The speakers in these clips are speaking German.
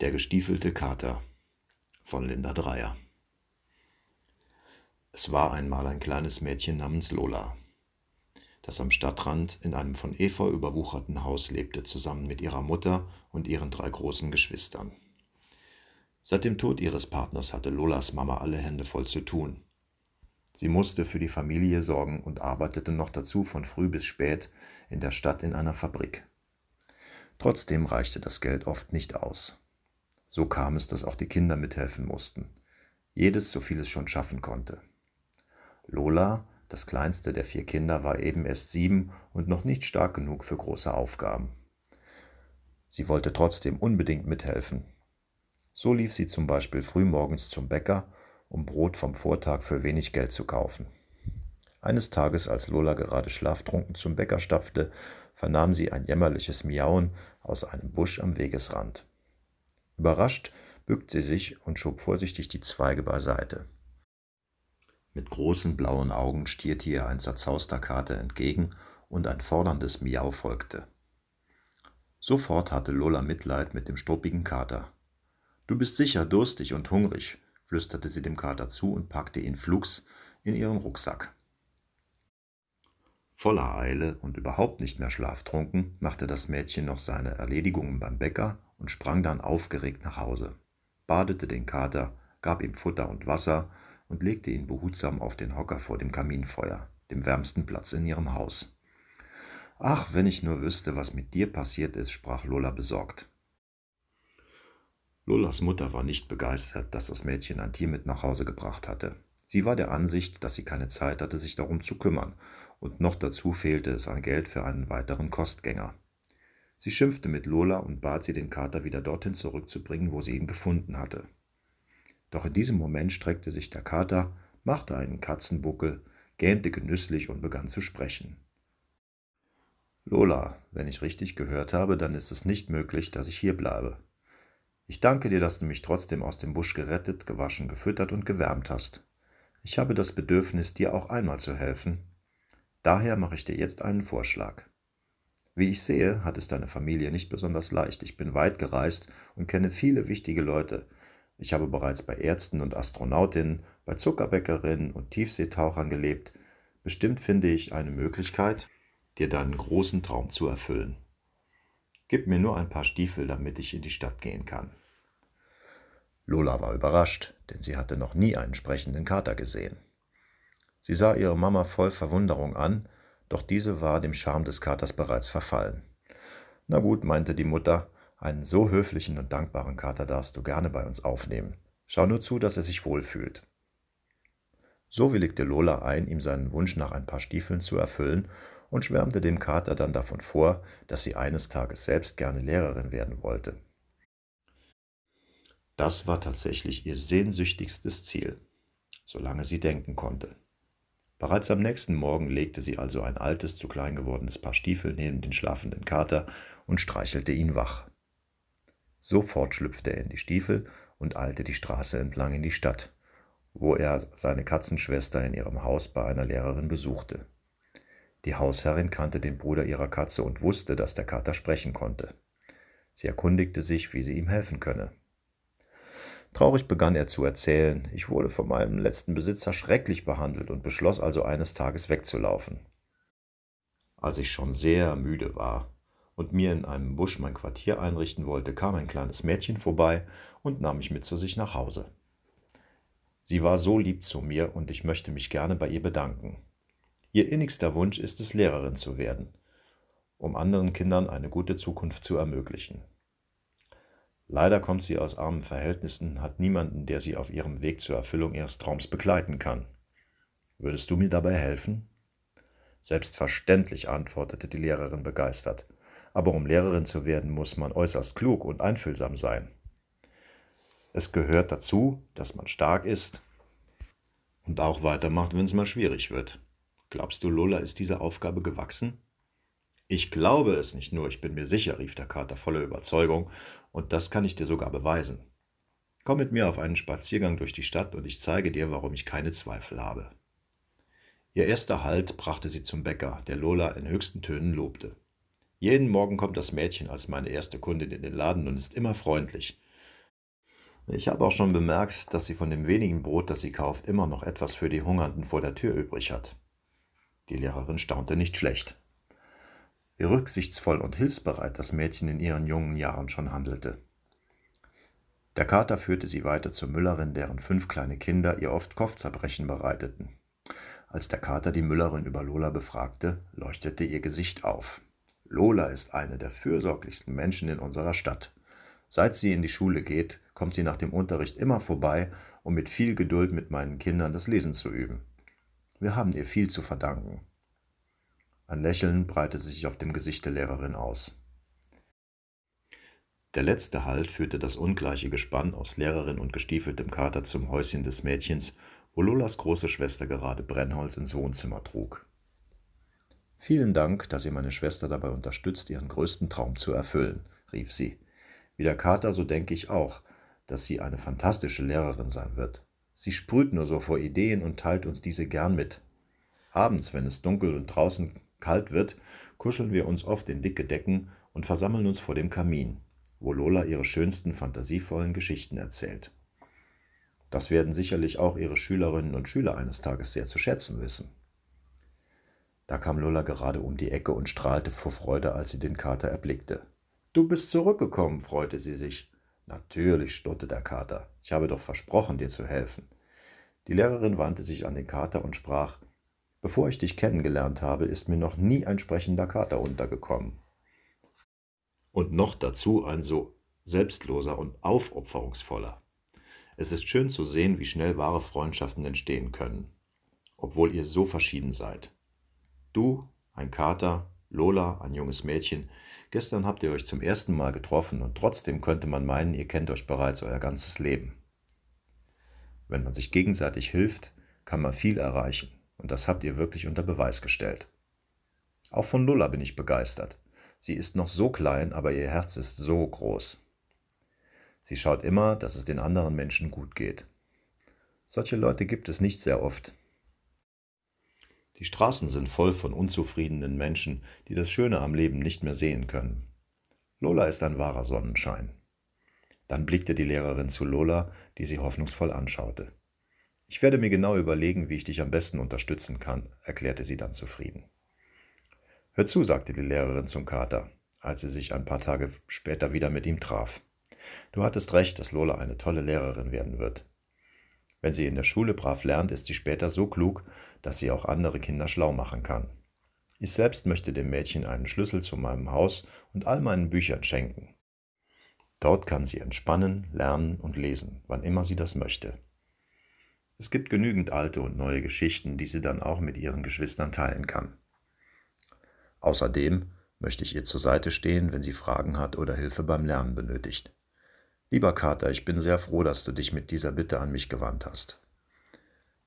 Der gestiefelte Kater von Linda Dreier Es war einmal ein kleines Mädchen namens Lola, das am Stadtrand in einem von Efeu überwucherten Haus lebte, zusammen mit ihrer Mutter und ihren drei großen Geschwistern. Seit dem Tod ihres Partners hatte Lolas Mama alle Hände voll zu tun. Sie musste für die Familie sorgen und arbeitete noch dazu von früh bis spät in der Stadt in einer Fabrik. Trotzdem reichte das Geld oft nicht aus. So kam es, dass auch die Kinder mithelfen mussten. Jedes so viel es schon schaffen konnte. Lola, das kleinste der vier Kinder, war eben erst sieben und noch nicht stark genug für große Aufgaben. Sie wollte trotzdem unbedingt mithelfen. So lief sie zum Beispiel frühmorgens zum Bäcker, um Brot vom Vortag für wenig Geld zu kaufen. Eines Tages, als Lola gerade schlaftrunken zum Bäcker stapfte, vernahm sie ein jämmerliches Miauen aus einem Busch am Wegesrand. Überrascht bückt sie sich und schob vorsichtig die Zweige beiseite. Mit großen blauen Augen stierte ihr ein zerzauster Kater entgegen und ein forderndes Miau folgte. Sofort hatte Lola Mitleid mit dem struppigen Kater. Du bist sicher durstig und hungrig, flüsterte sie dem Kater zu und packte ihn flugs in ihren Rucksack. Voller Eile und überhaupt nicht mehr schlaftrunken, machte das Mädchen noch seine Erledigungen beim Bäcker und sprang dann aufgeregt nach Hause, badete den Kater, gab ihm Futter und Wasser und legte ihn behutsam auf den Hocker vor dem Kaminfeuer, dem wärmsten Platz in ihrem Haus. Ach, wenn ich nur wüsste, was mit dir passiert ist, sprach Lola besorgt. Lolas Mutter war nicht begeistert, dass das Mädchen ein Tier mit nach Hause gebracht hatte. Sie war der Ansicht, dass sie keine Zeit hatte, sich darum zu kümmern, und noch dazu fehlte es an Geld für einen weiteren Kostgänger. Sie schimpfte mit Lola und bat sie, den Kater wieder dorthin zurückzubringen, wo sie ihn gefunden hatte. Doch in diesem Moment streckte sich der Kater, machte einen Katzenbuckel, gähnte genüsslich und begann zu sprechen. Lola, wenn ich richtig gehört habe, dann ist es nicht möglich, dass ich hier bleibe. Ich danke dir, dass du mich trotzdem aus dem Busch gerettet, gewaschen, gefüttert und gewärmt hast. Ich habe das Bedürfnis, dir auch einmal zu helfen. Daher mache ich dir jetzt einen Vorschlag. Wie ich sehe, hat es deine Familie nicht besonders leicht. Ich bin weit gereist und kenne viele wichtige Leute. Ich habe bereits bei Ärzten und Astronautinnen, bei Zuckerbäckerinnen und Tiefseetauchern gelebt. Bestimmt finde ich eine Möglichkeit, dir deinen großen Traum zu erfüllen. Gib mir nur ein paar Stiefel, damit ich in die Stadt gehen kann. Lola war überrascht, denn sie hatte noch nie einen sprechenden Kater gesehen. Sie sah ihre Mama voll Verwunderung an, doch diese war dem Charme des Katers bereits verfallen. Na gut, meinte die Mutter, einen so höflichen und dankbaren Kater darfst du gerne bei uns aufnehmen. Schau nur zu, dass er sich wohlfühlt. So willigte Lola ein, ihm seinen Wunsch nach ein paar Stiefeln zu erfüllen und schwärmte dem Kater dann davon vor, dass sie eines Tages selbst gerne Lehrerin werden wollte. Das war tatsächlich ihr sehnsüchtigstes Ziel, solange sie denken konnte. Bereits am nächsten Morgen legte sie also ein altes, zu klein gewordenes Paar Stiefel neben den schlafenden Kater und streichelte ihn wach. Sofort schlüpfte er in die Stiefel und eilte die Straße entlang in die Stadt, wo er seine Katzenschwester in ihrem Haus bei einer Lehrerin besuchte. Die Hausherrin kannte den Bruder ihrer Katze und wusste, dass der Kater sprechen konnte. Sie erkundigte sich, wie sie ihm helfen könne. Traurig begann er zu erzählen, ich wurde von meinem letzten Besitzer schrecklich behandelt und beschloss also eines Tages wegzulaufen. Als ich schon sehr müde war und mir in einem Busch mein Quartier einrichten wollte, kam ein kleines Mädchen vorbei und nahm mich mit zu sich nach Hause. Sie war so lieb zu mir und ich möchte mich gerne bei ihr bedanken. Ihr innigster Wunsch ist es, Lehrerin zu werden, um anderen Kindern eine gute Zukunft zu ermöglichen. Leider kommt sie aus armen Verhältnissen, hat niemanden, der sie auf ihrem Weg zur Erfüllung ihres Traums begleiten kann. Würdest du mir dabei helfen? Selbstverständlich, antwortete die Lehrerin begeistert. Aber um Lehrerin zu werden, muss man äußerst klug und einfühlsam sein. Es gehört dazu, dass man stark ist und auch weitermacht, wenn es mal schwierig wird. Glaubst du, Lola ist dieser Aufgabe gewachsen? Ich glaube es nicht nur, ich bin mir sicher, rief der Kater voller Überzeugung, und das kann ich dir sogar beweisen. Komm mit mir auf einen Spaziergang durch die Stadt und ich zeige dir, warum ich keine Zweifel habe. Ihr erster Halt brachte sie zum Bäcker, der Lola in höchsten Tönen lobte. Jeden Morgen kommt das Mädchen als meine erste Kundin in den Laden und ist immer freundlich. Ich habe auch schon bemerkt, dass sie von dem wenigen Brot, das sie kauft, immer noch etwas für die Hungernden vor der Tür übrig hat. Die Lehrerin staunte nicht schlecht. Wie rücksichtsvoll und hilfsbereit das Mädchen in ihren jungen Jahren schon handelte. Der Kater führte sie weiter zur Müllerin, deren fünf kleine Kinder ihr oft Kopfzerbrechen bereiteten. Als der Kater die Müllerin über Lola befragte, leuchtete ihr Gesicht auf. Lola ist eine der fürsorglichsten Menschen in unserer Stadt. Seit sie in die Schule geht, kommt sie nach dem Unterricht immer vorbei, um mit viel Geduld mit meinen Kindern das Lesen zu üben. Wir haben ihr viel zu verdanken. Ein Lächeln breitete sich auf dem Gesicht der Lehrerin aus. Der letzte Halt führte das ungleiche Gespann aus Lehrerin und gestiefeltem Kater zum Häuschen des Mädchens, wo Lolas große Schwester gerade Brennholz ins Wohnzimmer trug. Vielen Dank, dass ihr meine Schwester dabei unterstützt, ihren größten Traum zu erfüllen, rief sie. Wie der Kater, so denke ich auch, dass sie eine fantastische Lehrerin sein wird. Sie sprüht nur so vor Ideen und teilt uns diese gern mit. Abends, wenn es dunkel und draußen kalt wird, kuscheln wir uns oft in dicke Decken und versammeln uns vor dem Kamin wo Lola ihre schönsten fantasievollen Geschichten erzählt. Das werden sicherlich auch ihre Schülerinnen und Schüler eines Tages sehr zu schätzen wissen. Da kam Lola gerade um die Ecke und strahlte vor Freude, als sie den Kater erblickte. Du bist zurückgekommen, freute sie sich. Natürlich, sturrte der Kater. Ich habe doch versprochen, dir zu helfen. Die Lehrerin wandte sich an den Kater und sprach Bevor ich dich kennengelernt habe, ist mir noch nie ein sprechender Kater untergekommen und noch dazu ein so selbstloser und aufopferungsvoller. Es ist schön zu sehen, wie schnell wahre Freundschaften entstehen können, obwohl ihr so verschieden seid. Du, ein Kater, Lola, ein junges Mädchen, gestern habt ihr euch zum ersten Mal getroffen und trotzdem könnte man meinen, ihr kennt euch bereits euer ganzes Leben. Wenn man sich gegenseitig hilft, kann man viel erreichen und das habt ihr wirklich unter Beweis gestellt. Auch von Lola bin ich begeistert. Sie ist noch so klein, aber ihr Herz ist so groß. Sie schaut immer, dass es den anderen Menschen gut geht. Solche Leute gibt es nicht sehr oft. Die Straßen sind voll von unzufriedenen Menschen, die das Schöne am Leben nicht mehr sehen können. Lola ist ein wahrer Sonnenschein. Dann blickte die Lehrerin zu Lola, die sie hoffnungsvoll anschaute. Ich werde mir genau überlegen, wie ich dich am besten unterstützen kann, erklärte sie dann zufrieden. Hör zu, sagte die Lehrerin zum Kater, als sie sich ein paar Tage später wieder mit ihm traf. Du hattest recht, dass Lola eine tolle Lehrerin werden wird. Wenn sie in der Schule brav lernt, ist sie später so klug, dass sie auch andere Kinder schlau machen kann. Ich selbst möchte dem Mädchen einen Schlüssel zu meinem Haus und all meinen Büchern schenken. Dort kann sie entspannen, lernen und lesen, wann immer sie das möchte. Es gibt genügend alte und neue Geschichten, die sie dann auch mit ihren Geschwistern teilen kann. Außerdem möchte ich ihr zur Seite stehen, wenn sie Fragen hat oder Hilfe beim Lernen benötigt. Lieber Kater, ich bin sehr froh, dass du dich mit dieser Bitte an mich gewandt hast.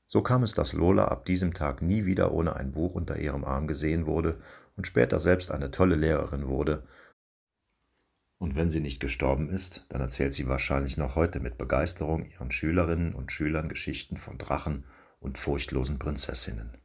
So kam es, dass Lola ab diesem Tag nie wieder ohne ein Buch unter ihrem Arm gesehen wurde und später selbst eine tolle Lehrerin wurde. Und wenn sie nicht gestorben ist, dann erzählt sie wahrscheinlich noch heute mit Begeisterung ihren Schülerinnen und Schülern Geschichten von Drachen und furchtlosen Prinzessinnen.